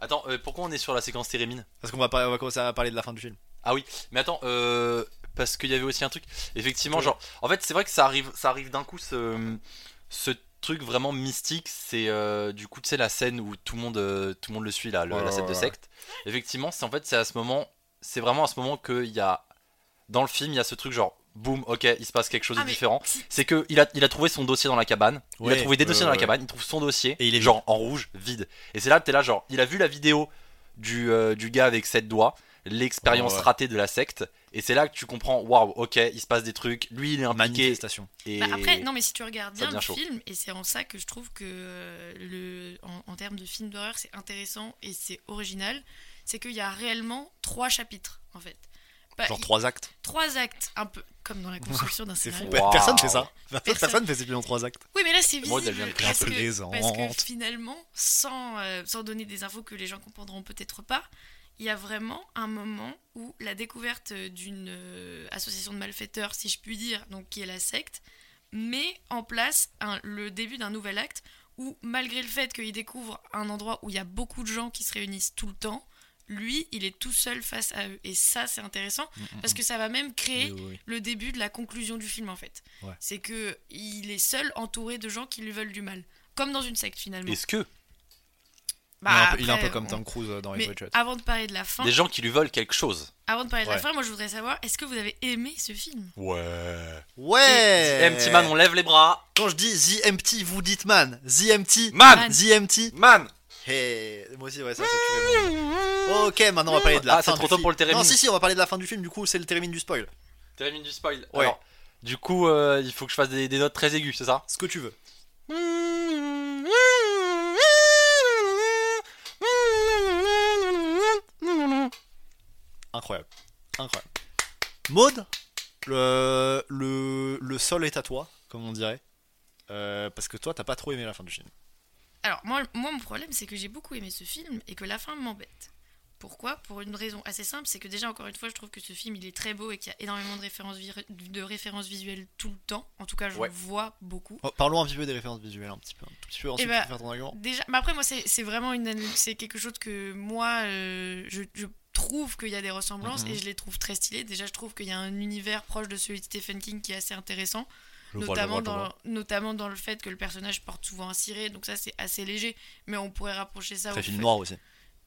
Attends, euh, pourquoi on est sur la séquence térémine Parce qu'on va, on va commencer à parler de la fin du film. Ah oui, mais attends, euh, parce qu'il y avait aussi un truc. Effectivement, genre, en fait, c'est vrai que ça arrive, ça arrive d'un coup, ce, ce truc vraiment mystique. C'est euh, du coup, tu sais, la scène où tout le monde, euh, tout le monde le suit là, le- Ouais, la scène ouais, de ouais. secte. Effectivement, c'est en fait, c'est à ce moment, c'est vraiment à ce moment qu'il y a, dans le film, il y a ce truc genre, boum, ok, il se passe quelque chose Ah, de mais différent. C'est que il a, il a trouvé son dossier dans la cabane. il a trouvé des dossiers dans la ouais. cabane. Il trouve son dossier. Et il est genre en rouge, vide. Et c'est là, t'es là, genre, il a vu la vidéo du, euh, du gars avec sept doigts, l'expérience Ouais. ratée de la secte. Et c'est là que tu comprends, waouh, ok, il se passe des trucs. Lui, il est impliqué. Manifestation. Et Bah après, non, mais si tu regardes bien le chaud. film, et c'est en ça que je trouve que euh, le, en, en termes de film d'horreur, c'est intéressant et c'est original, c'est qu'il y a réellement trois chapitres, en fait. Bah, Genre trois actes. trois actes, un peu comme dans la construction d'un fou. scénario. Waouh. Personne fait ça. Personne, Personne. fait ces films en trois actes. Oui, mais là c'est Moi, visible de parce, que, parce que finalement, sans, euh, sans donner des infos que les gens comprendront peut-être pas, il y a vraiment un moment où la découverte d'une euh, association de malfaiteurs, si je puis dire, donc qui est la secte, met en place un- le début d'un nouvel acte où, malgré le fait qu'il découvre un endroit où il y a beaucoup de gens qui se réunissent tout le temps, lui, il est tout seul face à eux. Et ça, c'est intéressant parce que ça va même créer Oui, oui, oui. le début de la conclusion du film en fait. Ouais. C'est que il est seul entouré de gens qui lui veulent du mal, comme dans une secte finalement. est-ce que? Bah, il, est un peu, il est un après, peu comme on- Tom Cruise euh, dans Red Shot. avant de parler de la fin, des gens qui lui veulent quelque chose avant de parler de la fin, moi je voudrais savoir, est-ce que vous avez aimé ce film? Ouais. Ouais Empty Man, on lève les bras. Quand je dis The Empty, vous dites man. The Empty. Man. The Empty. Man. Hey, moi aussi, ouais, ça, ça tuerait mon- Ok, maintenant on va parler de la Ah, fin c'est trop du tôt film. pour le Térémine. Non, si, si, on va parler de la fin du film, du coup, c'est le Térémine du spoil. Térémine du spoil. Ouais. Alors, Du coup, euh, il faut que je fasse des, des notes très aiguës, c'est ça? Ce que tu veux. Incroyable. Incroyable. Maud, le, le, le sol est à toi, comme on dirait. Euh, parce que toi, t'as pas trop aimé la fin du film. Alors, moi, moi, mon problème, c'est que j'ai beaucoup aimé ce film et que la fin m'embête. Pourquoi? Pour une raison assez simple, c'est que déjà, encore une fois, je trouve que ce film, il est très beau et qu'il y a énormément de références, de références visuelles tout le temps. En tout cas, je Ouais. vois beaucoup. Oh, parlons un petit peu des références visuelles, un petit peu. Un tout petit peu, ensuite bah, faire ton argument. Déjà, mais après, moi, c'est vraiment une, c'est quelque chose que moi, euh, je, je trouve qu'il y a des ressemblances Mhm. et je les trouve très stylées. Déjà, je trouve qu'il y a un univers proche de celui de Stephen King qui est assez intéressant. Notamment, vois, dans, notamment dans le fait que le personnage porte souvent un ciré, donc ça c'est assez léger, mais on pourrait rapprocher ça Très film noir aussi.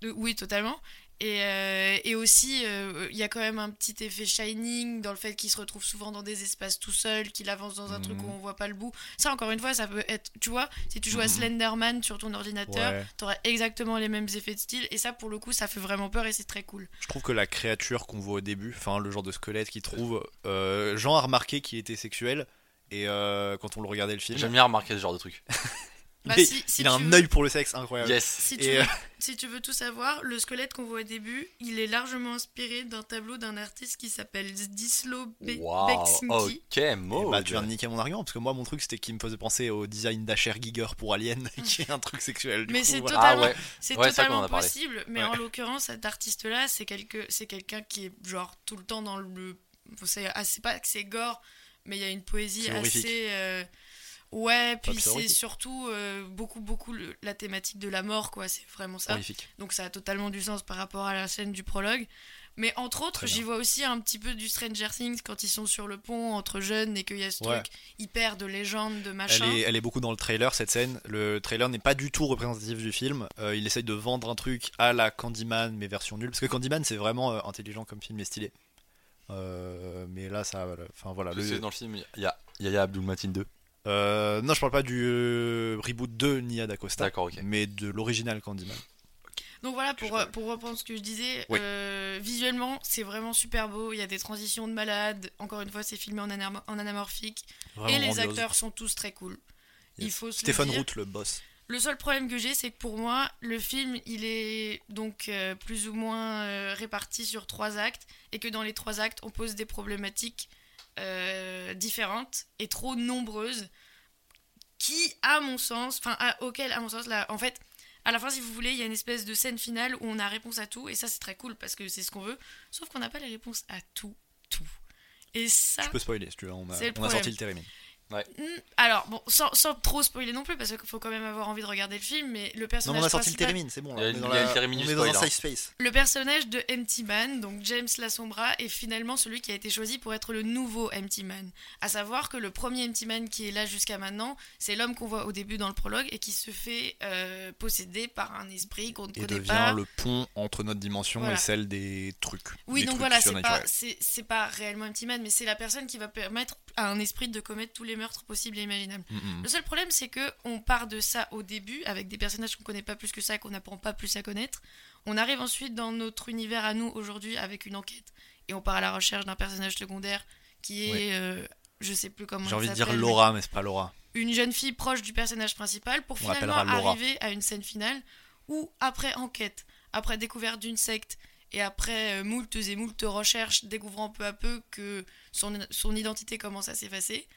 de- oui, totalement. Et, euh, et aussi, euh, il y a quand même un petit effet Shining dans le fait qu'il se retrouve souvent dans des espaces tout seul, qu'il avance dans un truc Mhm. où on voit pas le bout. Ça, encore une fois, ça peut être. Tu vois, si tu joues à Mhm. Slenderman sur ton ordinateur, Ouais. t'auras exactement les mêmes effets de style. Et ça, pour le coup, ça fait vraiment peur et c'est très cool. Je trouve que la créature qu'on voit au début, enfin le genre de squelette qu'il trouve, euh, Jean a remarqué qu'il était sexuel. Et euh, quand on le regardait le film, J'aime bien remarquer ce genre de truc. Bah, mais si- si il a un veux- œil pour le sexe incroyable. Yes. Si tu, Et, veux, euh, si tu veux tout savoir, le squelette qu'on voit au début, il est largement inspiré d'un tableau d'un artiste qui s'appelle Zdislo Be- Waouh. Beksinski. Ok, mode. bah, tu viens de niquer mon argument parce que moi mon truc c'était qu'il me faisait penser au design d'Asher Giger pour Alien qui est un truc sexuel. du Mais c'est voilà. Ah totalement, ouais. c'est Ouais, c'est en totalement possible, mais Ouais. en l'occurrence, cet artiste-là, c'est quelque, c'est quelqu'un qui est genre tout le temps dans le, c'est pas que c'est gore, mais il y a une poésie assez, euh, ouais, puis c'est surtout euh, beaucoup beaucoup le- la thématique de la mort, quoi, c'est vraiment ça. Horrifique. Donc ça a totalement du sens par rapport à la scène du prologue. Mais entre autres, j'y vois aussi un petit peu du Stranger Things quand ils sont sur le pont entre jeunes et qu'il y a ce Ouais. truc hyper de légende, de Elle machin. est, elle est beaucoup dans le trailer cette scène. Le trailer n'est pas du tout représentatif du film. Euh, il essaye de vendre un truc à la Candyman mais version nulle. Parce que Candyman c'est vraiment euh, intelligent comme film et stylé. Euh, mais là ça, enfin voilà. Le- sais, dans le film, il y a Yaya Abdul Matin 2. Euh, non je parle pas du euh, reboot de Nia D'Acosta. D'accord, ok. Mais de l'original Candyman. Donc voilà, pour, euh, pour reprendre ce que je disais, Oui. euh, visuellement, c'est vraiment super beau. Il y a des transitions de malade. Encore une fois, c'est filmé en, anam- en anamorphique. Vraiment et les grandiose. acteurs sont tous très cool. Il faut dire. Root le boss. Le seul problème que j'ai, c'est que pour moi, le film, il est donc euh, plus ou moins euh, réparti sur trois actes, et que dans les trois actes, on pose des problématiques euh, différentes et trop nombreuses, qui, à mon sens, enfin, auquel, à mon sens, là, en fait, à la fin, si vous voulez, il y a une espèce de scène finale où on a réponse à tout, et ça, c'est très cool parce que c'est ce qu'on veut, sauf qu'on n'a pas les réponses à tout, tout. Et ça, Je peux spoiler si tu veux. On a, on a sorti le Térémine. Hmm, alors, bon, sans, sans trop spoiler non plus, parce qu'il faut quand même avoir envie de regarder le film, mais le Non, personnage mais on a sorti le Térémine, c'est bon. Il y a Là. une- On est dans, il y a la- on est dans un safe space. Le personnage de Empty Man, donc James Lassombra, est finalement celui qui a été choisi pour être le nouveau Empty Man. À savoir que le premier Empty Man qui est là jusqu'à maintenant, c'est l'homme qu'on voit au début dans le prologue et qui se fait euh, posséder par un esprit qu'on ne Et connaît devient pas. le pont entre notre dimension Voilà. et celle des trucs. Oui, Des donc trucs voilà, c'est pas, c'est pas réellement Empty Man, mais c'est la personne qui va permettre à un esprit de commettre tous les meurtres possibles et imaginables. Mm, mm. Le seul problème, c'est que on part de ça au début, avec des personnages qu'on connaît pas plus que ça, qu'on n'apprend pas plus à connaître. On arrive ensuite dans notre univers à nous aujourd'hui avec une enquête, et on part à la recherche d'un personnage secondaire qui est, euh, je sais plus comment. J'ai envie de dire Laura, mais c'est pas Laura. Une jeune fille proche du personnage principal pour On finalement arriver à une scène finale où, après enquête, après découverte d'une secte et après euh, moultes et moultes recherches, découvrant peu à peu que son, son identité commence à s'effacer,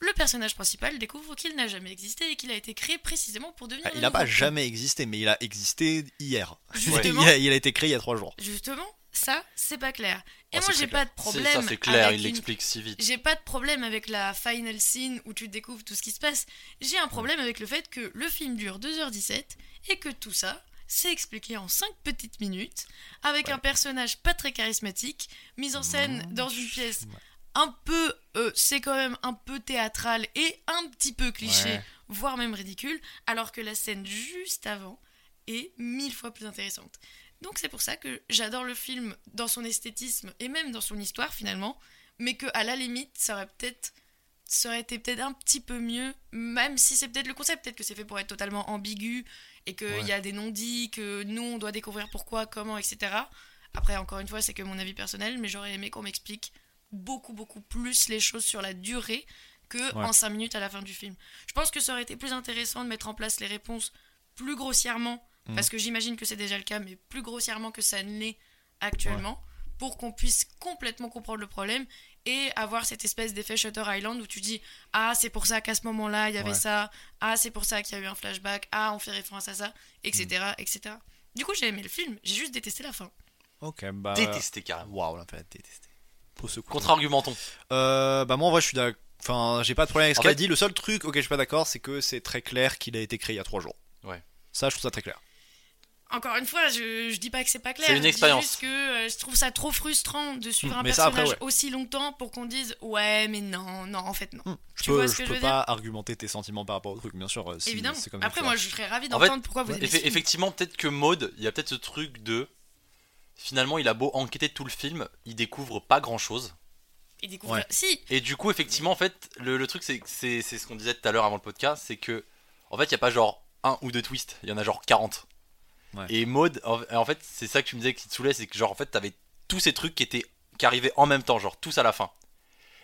le personnage principal découvre qu'il n'a jamais existé et qu'il a été créé précisément pour devenir. Ah, le il a pas jamais existé, mais il a existé hier. Justement. il, a, il a été créé il y a trois jours. Justement, ça, c'est pas clair. Et Oh, moi, j'ai pas de problème. Ça, c'est clair, avec il une- l'explique si vite. J'ai pas de problème avec la final scene où tu découvres tout ce qui se passe. J'ai un problème avec le fait que le film dure 2h17 et que tout ça, c'est expliqué en 5 petites minutes avec Ouais. un personnage pas très charismatique, mis en scène Mmh. dans une pièce. Un peu. euh, c'est quand même un peu théâtral et un petit peu cliché, Ouais. voire même ridicule, alors que la scène juste avant est mille fois plus intéressante. Donc c'est pour ça que j'adore le film dans son esthétisme et même dans son histoire finalement, mais que à la limite ça aurait peut-être ça aurait été peut-être un petit peu mieux, même si c'est peut-être le concept, peut-être que c'est fait pour être totalement ambigu et qu'il Ouais. y a des non-dits, que nous on doit découvrir pourquoi, comment, etc. Après encore une fois c'est que mon avis personnel, mais j'aurais aimé qu'on m'explique beaucoup, beaucoup plus les choses sur la durée que Ouais. en 5 minutes à la fin du film. Je pense que ça aurait été plus intéressant de mettre en place les réponses plus grossièrement, Mhm. parce que j'imagine que c'est déjà le cas, mais plus grossièrement que ça ne l'est actuellement, pour qu'on puisse complètement comprendre le problème et avoir cette espèce d'effet Shutter Island où tu dis Ah, c'est pour ça qu'à ce moment-là, il y avait Ouais. ça, ah, c'est pour ça qu'il y a eu un flashback, ah, on fait référence à ça, etc. Mhm. etc. Du coup, j'ai aimé le film, j'ai juste détesté la fin. Ok, bah. Détesté carrément. Waouh, là, fait détester. Pour ce coup. Contre-argumentons. Euh, bah, moi, en vrai, je suis d'accord. Enfin, j'ai pas de problème avec ce En qu'elle fait- dit. Le seul truc auquel je suis pas d'accord, c'est que c'est très clair qu'il a été créé il y a 3 jours. Ouais. Ça, je trouve ça très clair. Encore une fois, je, je dis pas que c'est pas clair. C'est une je dis expérience. juste que euh, je trouve ça trop frustrant de suivre Hmm, un personnage après, ouais. aussi longtemps pour qu'on dise ouais, mais non, non, en fait non. Hmm. Je Tu peux, vois ce je que je peux veux pas argumenter tes sentiments par rapport au truc, bien sûr. euh, si Évidemment. comme Après, moi, je serais ravi En d'entendre fait, pourquoi vous film. effectivement, peut-être que Maud, il y a peut-être ce truc de. Finalement, il a beau enquêter tout le film, il découvre pas grand chose. Il découvre. Ouais. Si, Et du coup, effectivement, en fait, le, le truc, c'est que c'est c'est ce qu'on disait tout à l'heure avant le podcast, c'est que, en fait, il n'y a pas genre un ou deux twists, il y en a genre 40. Ouais. Et Maud, en, en fait, c'est ça que tu me disais qui te saoulait, c'est que genre, en fait, t'avais tous ces trucs qui étaient qui arrivaient en même temps, genre tous à la fin.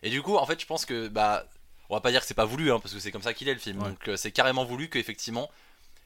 Et du coup, en fait, je pense que, bah, on va pas dire que c'est pas voulu, hein, parce que c'est comme ça qu'il est le film. Ouais. Donc, euh, c'est carrément voulu que,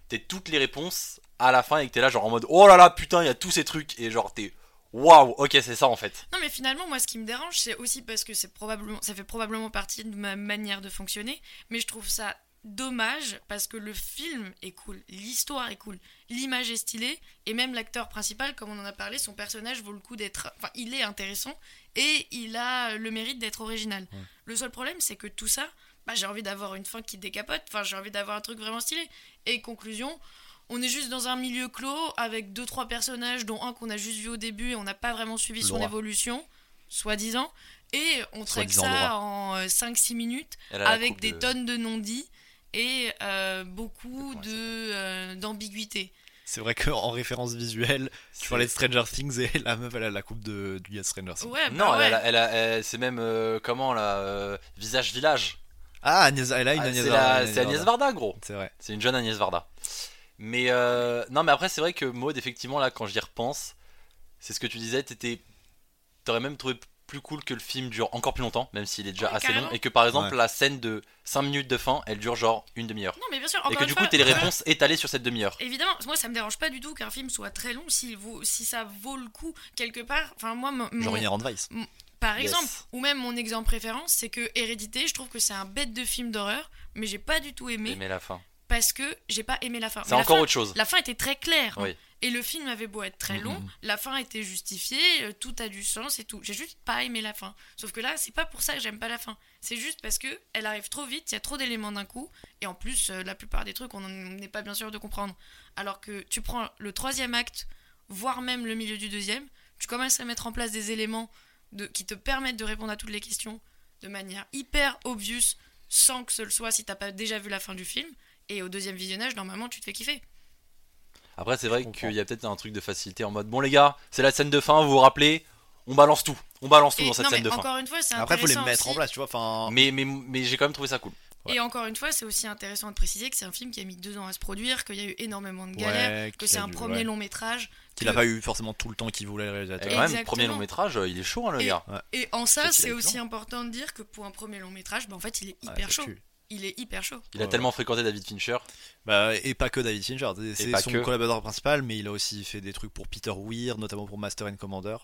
t'aies toutes les réponses à la fin et que t'es là, genre en mode, oh là là, putain, il y a tous ces trucs, et genre, t'es, waouh, ok, c'est ça en fait. Non, mais finalement, moi, ce qui me dérange, c'est aussi parce que c'est probablement, ça fait probablement partie de ma manière de fonctionner, mais je trouve ça dommage parce que le film est cool, l'histoire est cool, l'image est stylée, et même l'acteur principal, comme on en a parlé, son personnage vaut le coup d'être. Enfin, il est intéressant et il a le mérite d'être original. Le seul problème, c'est que tout ça, bah, j'ai envie d'avoir une fin qui décapote, enfin, j'ai envie d'avoir un truc vraiment stylé. Et conclusion. On est juste dans un milieu clos avec deux trois personnages dont un qu'on a juste vu au début et on n'a pas vraiment suivi son évolution, soi-disant, et on traque Soi-disant ça Laura. en 5-6 minutes Elle a la avec des de- tonnes de non-dits et euh, beaucoup de euh, d'ambiguïté. C'est vrai qu'en référence visuelle, tu parlais de Stranger Things et la meuf, elle a la coupe de, du Stranger Things. Ouais, Non, bah ouais. elle a- elle a- elle- c'est même euh, comment là, euh, visage village. Ah, Agnès, elle a une Ah, Agnès c'est Varda, la- une c'est Agnès Varda, gros. C'est vrai. C'est une jeune Agnès Varda. Mais euh, non, mais après c'est vrai que Maud, effectivement là, quand j'y repense, c'est ce que tu disais, t'étais, t'aurais même trouvé plus cool que le film dure encore plus longtemps, même s'il est déjà Ouais, assez carrément. long, et que par exemple Ouais. la scène de 5 minutes de fin, elle dure genre une demi-heure. Non, mais bien sûr, Et encore que une du fois, coup, t'as les euh, réponses étalées sur cette demi-heure. Évidemment, moi ça me dérange pas du tout qu'un film soit très long s'il vaut, si ça vaut le coup quelque part. Enfin, moi, mon- Genre Inherent Vice. Par Yes. exemple, ou même mon exemple préférence, c'est que Hérédité, je trouve que c'est un bête de film d'horreur, mais j'ai pas du tout aimé Mais la fin. parce que j'ai pas aimé la fin. C'est encore fin- autre chose. La fin était très claire. hein. Oui. Et le film avait beau être très long, la fin était justifiée, euh, tout a du sens et tout. J'ai juste pas aimé la fin. Sauf que là, c'est pas pour ça que j'aime pas la fin. C'est juste parce que elle arrive trop vite, il y a trop d'éléments d'un coup. Et en plus, euh, la plupart des trucs, on n'est pas bien sûr de comprendre. Alors que tu prends le troisième acte, voire même le milieu du deuxième, tu commences à mettre en place des éléments de, qui te permettent de répondre à toutes les questions de manière hyper obvious, sans que ce le soit si t'as pas déjà vu la fin du film. Et au deuxième visionnage, normalement, tu te fais kiffer. Après, c'est vrai qu'il y a peut-être un truc de facilité en mode bon les gars, c'est la scène de fin, vous vous rappelez, on balance tout, on balance tout Et dans cette non, scène mais de fin. encore une fois, c'est Après, faut les mettre en place, tu vois. Enfin, Mais mais mais j'ai quand même trouvé ça cool. Et encore une fois, c'est aussi intéressant de préciser que c'est un film qui a mis deux ans à se produire, qu'il y a eu énormément de galères, ouais, que c'est a un dû- premier ouais. long métrage. Qu'il que- a pas eu forcément tout le temps qu'il voulait le Et réalisateur. quand même, premier long métrage, euh, il est chaud hein, le Et- gars. Et en ça, c'est aussi important de dire que pour un premier long métrage, bah, en fait, il est hyper chaud. tue. Il est hyper chaud. Il a Ouais, tellement fréquenté David Fincher. Bah, et pas que David Fincher, c'est- son que. collaborateur principal, mais il a aussi fait des trucs pour Peter Weir, notamment pour Master and Commander.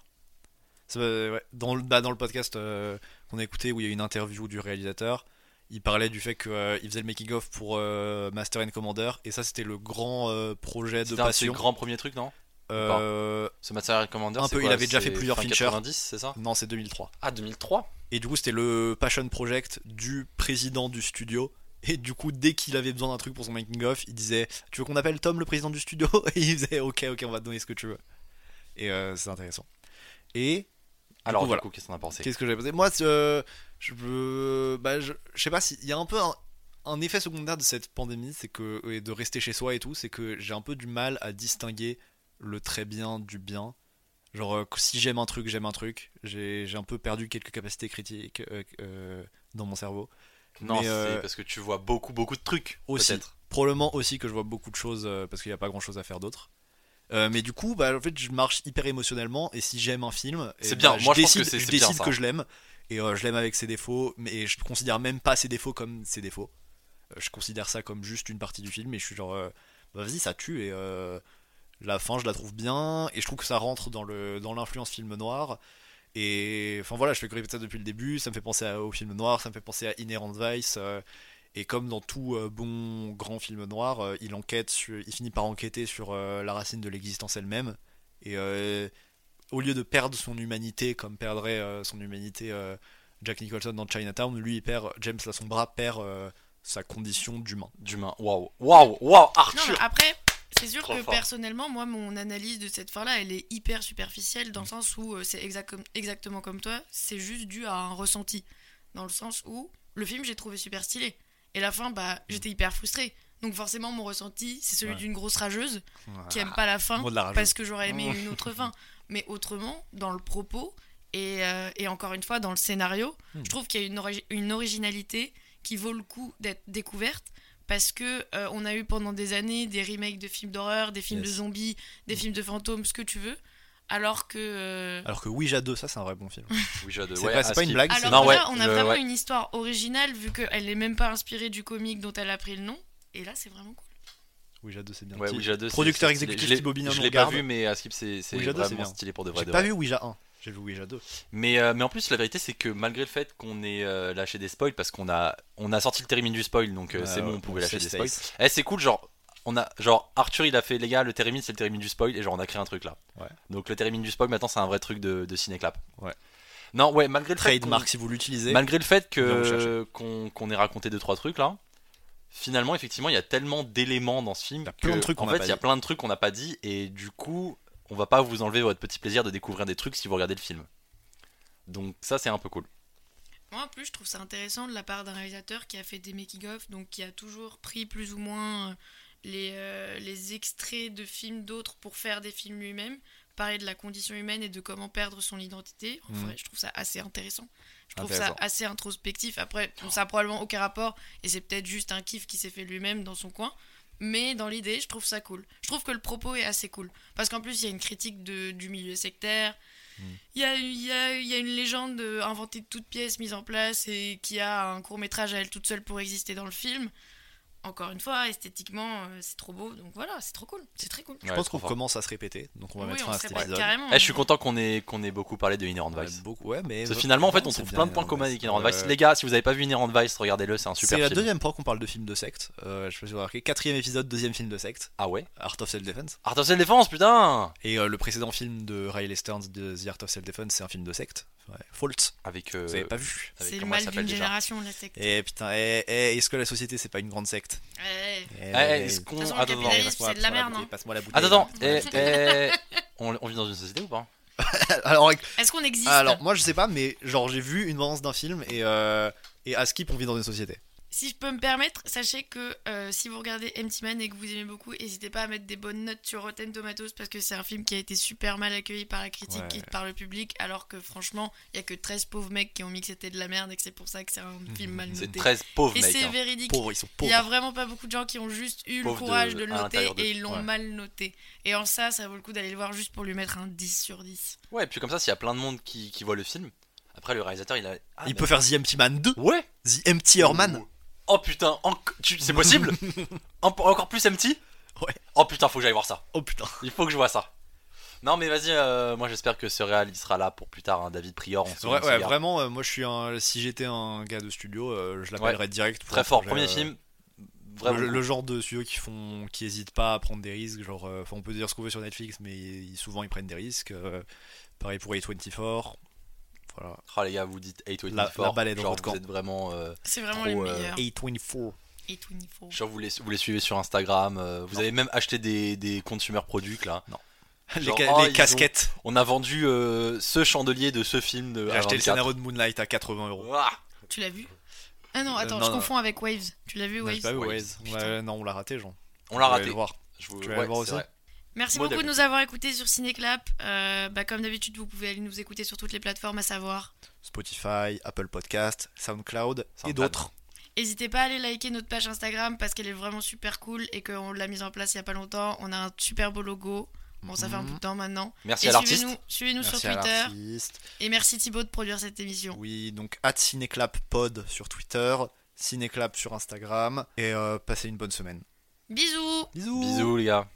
Euh, ouais, dans, le, bah, dans le podcast euh, qu'on a écouté où il y a eu une interview du réalisateur, il parlait du fait qu'il faisait le making of pour euh, Master and Commander, et ça c'était le grand euh, projet de C'était un de ses passion. grands premiers trucs, non? Euh, Ce Matériel Commander, Un c'est peu, quoi? il avait déjà C'est fait plusieurs fin Fincher. 90, c'est ça? Non, c'est 2003. Ah, 2003 Et du coup, c'était le passion project du président du studio. Et du coup, dès qu'il avait besoin d'un truc pour son making of, il disait Tu veux qu'on appelle Tom le président du studio? Et il disait Ok, ok, on va te donner ce que tu veux. Et euh, c'est intéressant. Et Alors, coup, du voilà. coup, qu'est-ce qu'on a pensé qu'est-ce que j'avais pensé Moi, euh, je, veux- bah, je, je sais pas s'il y a un peu un, un effet secondaire de cette pandémie, c'est que et de rester chez soi et tout, c'est que j'ai un peu du mal à distinguer le très bien du bien. Genre, euh, si j'aime un truc, j'aime un truc. J'ai un peu perdu quelques capacités critiques euh, dans mon cerveau. Non, euh, c'est parce que tu vois beaucoup, beaucoup de trucs. aussi. Probablement aussi que je vois beaucoup de choses parce qu'il n'y a pas grand chose à faire d'autre. Euh, mais du coup, bah, en fait, je marche hyper émotionnellement et si j'aime un film, eh C'est bah, bien. je que décide, je bien, que je l'aime. Et euh, je l'aime avec ses défauts, mais je considère même pas ses défauts comme ses défauts. Euh, je considère ça comme juste une partie du film, et je suis genre, bah, vas-y, ça tue, et la fin, je la trouve bien, et je trouve que ça rentre dans le dans l'influence film noir. Et enfin voilà, je fais que répéter ça depuis le début, ça me fait penser à- au film noir, ça me fait penser à Inherent Vice. Et comme dans tout euh, bon grand film noir, euh, il enquête, sur- il finit par enquêter sur euh, la racine de l'existence elle-même. Et euh, au lieu de perdre son humanité comme perdrait euh, son humanité euh, Jack Nicholson dans Chinatown, lui il perd, James là son bras perd euh, sa condition d'humain. D'humain. Waouh, waouh, waouh, Non, mais Arthur. après, c'est sûr Trop que fort. personnellement, moi, mon analyse de cette fin-là, elle est hyper superficielle dans le sens où euh, c'est exact exactement comme toi, c'est juste dû à un ressenti. Dans le sens où le film, j'ai trouvé super stylé. Et la fin, bah, j'étais hyper frustrée. Donc forcément, mon ressenti, c'est celui Ouais. d'une grosse rageuse qui aime pas la fin la parce que j'aurais aimé une autre fin. Mais autrement, dans le propos et, euh, et encore une fois dans le scénario, Hmm. je trouve qu'il y a une, ori- une originalité qui vaut le coup d'être découverte parce que euh, on a eu pendant des années des remakes de films d'horreur, des films de zombies, des films de fantômes, ce que tu veux, alors que euh, Alors que Ouija 2, ça c'est un vrai bon film. Oui, j'ai hâte de- C'est ouais, pas, c'est à pas ce une blague, alors Non, que ouais, là, on a vraiment ouais. une histoire originale vu qu'elle n'est même pas inspirée du comic dont elle a pris le nom. Et là, c'est vraiment cool. Ouija 2 c'est bien. Ouais, Ouija 2, c'est- Producteur c'est- exécutif je l'ai- Thibaut Je l'ai pas vu, mais à Skip, c'est c'est Ouija 2, c'est vraiment stylé pour de vrai. J'ai de pas vrai. vu Ouija 1, j'ai vu Ouija 2. Mais, euh, mais en plus, la vérité, c'est que malgré le fait qu'on ait euh, lâché des spoils, parce qu'on a, on a sorti le termine du spoil, donc euh, c'est bon, on pouvait lâcher des spoils. Eh, c'est cool, genre, on a, genre, Arthur, il a fait, les gars, le termine, c'est le termine du spoil, et genre, on a créé un truc là. Ouais. Donc le termine du spoil, maintenant, c'est un vrai truc de, de cinéclap. Ouais. Non, ouais, malgré le fait. qu'on- Trademark si vous l'utilisez. Malgré le fait que qu'on qu'on ait raconté deux trois trucs là, finalement effectivement il y a tellement d'éléments dans ce film Il y a que, plein de trucs qu'on en n'a fait pas il y a dit. plein de trucs qu'on n'a pas dit et du coup on va pas vous enlever votre petit plaisir de découvrir des trucs si vous regardez le film. Donc ça c'est un peu cool. Moi, en plus, je trouve ça intéressant de la part d'un réalisateur qui a fait des making-of, donc qui a toujours pris plus ou moins euh, les, euh, les extraits de films d'autres pour faire des films lui-même, parler de la condition humaine et de comment perdre son identité. En Mhm. vrai, je trouve ça assez intéressant. Je trouve ça assez introspectif. Après, bon, ça a probablement aucun rapport, et c'est peut-être juste un kiff qui s'est fait lui-même dans son coin. Mais dans l'idée, je trouve ça cool. Je trouve que le propos est assez cool. Parce qu'en plus, il y a une critique de, du milieu sectaire. Il y a, il y, a, il y a une légende inventée de toutes pièces mise en place et qui a un court métrage à elle toute seule pour exister dans le film. Encore une fois, esthétiquement, euh, c'est trop beau. Donc voilà, c'est trop cool. C'est très cool. Je pense qu'on commence à se répéter, donc on va Oui, mettre on un à se épisode. carrément. Eh, je suis content qu'on ait qu'on ait beaucoup parlé de Inherent Ouais, Vice. beaucoup, ouais, mais Parce que finalement en fait on trouve plein de points communs avec Inherent Vice. Les gars si vous avez pas vu Inherent Vice regardez-le c'est un super C'est la film. deuxième fois qu'on parle de film de secte. Euh, je sais pas si vous avez remarqué. Quatrième épisode, deuxième film de secte, Ah ouais? Art of Self-Defense. Art of Self-Defense putain Et euh, le précédent film de Riley Stearns de The Art of Self-Defense, c'est un film de secte. Ouais. Fault. Avec euh, Vous avez pas vu. C'est le mal d'une génération, la secte. Et putain, eh, eh, est-ce que la société c'est pas une grande secte? Ouais. Eh, Eh, est-ce qu'on- Attends, attends, c'est de la merde. hein. Passe-moi la bouteille. Attends, attends, eh, on, on vit dans une société ou pas alors, Est-ce qu'on existe? Alors, moi je sais pas, mais genre j'ai vu une bande d'un film et, euh, et à Skip on vit dans une société. Si je peux me permettre, sachez que euh, si vous regardez Empty Man et que vous aimez beaucoup, n'hésitez pas à mettre des bonnes notes sur Rotten Tomatoes parce que c'est un film qui a été super mal accueilli par la critique Ouais. et par le public, alors que franchement, il y a que 13 pauvres mecs qui ont mis que c'était de la merde et que c'est pour ça que c'est un film mal C'est noté. 13 pauvres Et mecs. c'est hein. véridique. Pauvres, ils sont Il pauvres. y a vraiment pas beaucoup de gens qui ont juste eu le Pauvres courage de, le noter de- et ils l'ont ouais. mal noté. Et en ça, ça vaut le coup d'aller le voir juste pour lui mettre un 10 sur 10. Ouais, et puis comme ça, s'il y a plein de monde qui, qui voit le film, après le réalisateur il a. Ah, il mais- peut faire The Empty Man 2, Ouais The Empty Man. Oh putain, en- tu- c'est possible En- Encore plus empty Ouais. Oh putain, faut que j'aille voir ça. Oh putain. Il faut que je vois ça. Non mais vas-y, euh, moi j'espère que ce réal il sera là pour plus tard, hein, David Prior. on se Ouais, vraiment, euh, moi je suis un. Si j'étais un gars de studio, euh, je l'appellerais direct. pour Très fort, premier film. Vraiment. Le, le genre de studio qui font, qui hésitent pas à prendre des risques, genre, on peut dire ce qu'on veut sur Netflix, mais ils- souvent ils prennent des risques. pareil pour A24. Voilà. Ah les gars, vous dites 8 La- la balle est dans genre votre vous êtes vraiment. euh, C'est vraiment Trop, les euh, meilleurs. A24. Et 24. genre vous les, vous les suivez sur Instagram. euh, vous avez même acheté des, des consumer products là. Les, Genre, ca- oh, les ils casquettes. On a vendu euh, ce chandelier de ce film de. J'ai acheté le A24. scénario de Moonlight à 80 euros. Ouah. Tu l'as vu Ah non, attends, Euh, non, je non. confonds avec Waves. Tu l'as vu, Non, Waves j'ai pas vu Waves. L'a- non, on l'a raté, Jean. On l'a raté. Je vous... Tu vas ouais, voir aussi vrai. Merci beaucoup de nous avoir écoutés sur Cinéclap. Euh, bah, comme d'habitude, vous pouvez aller nous écouter sur toutes les plateformes, à savoir. Spotify, Apple Podcast, SoundCloud et d'autres. N'hésitez pas à aller liker notre page Instagram parce qu'elle est vraiment super cool et qu'on l'a mise en place il y a pas longtemps. On a un super beau logo. Bon, ça fait un Mhm. bout de temps maintenant. Merci Et à l'artiste. suivez-nous suivez-nous sur Merci à Twitter. l'artiste. Et merci Thibaut de produire cette émission. Oui, donc at Cinéclap Pod sur Twitter, Cinéclap sur Instagram, et euh, passez une bonne semaine. Bisous Bisous Bisous les gars.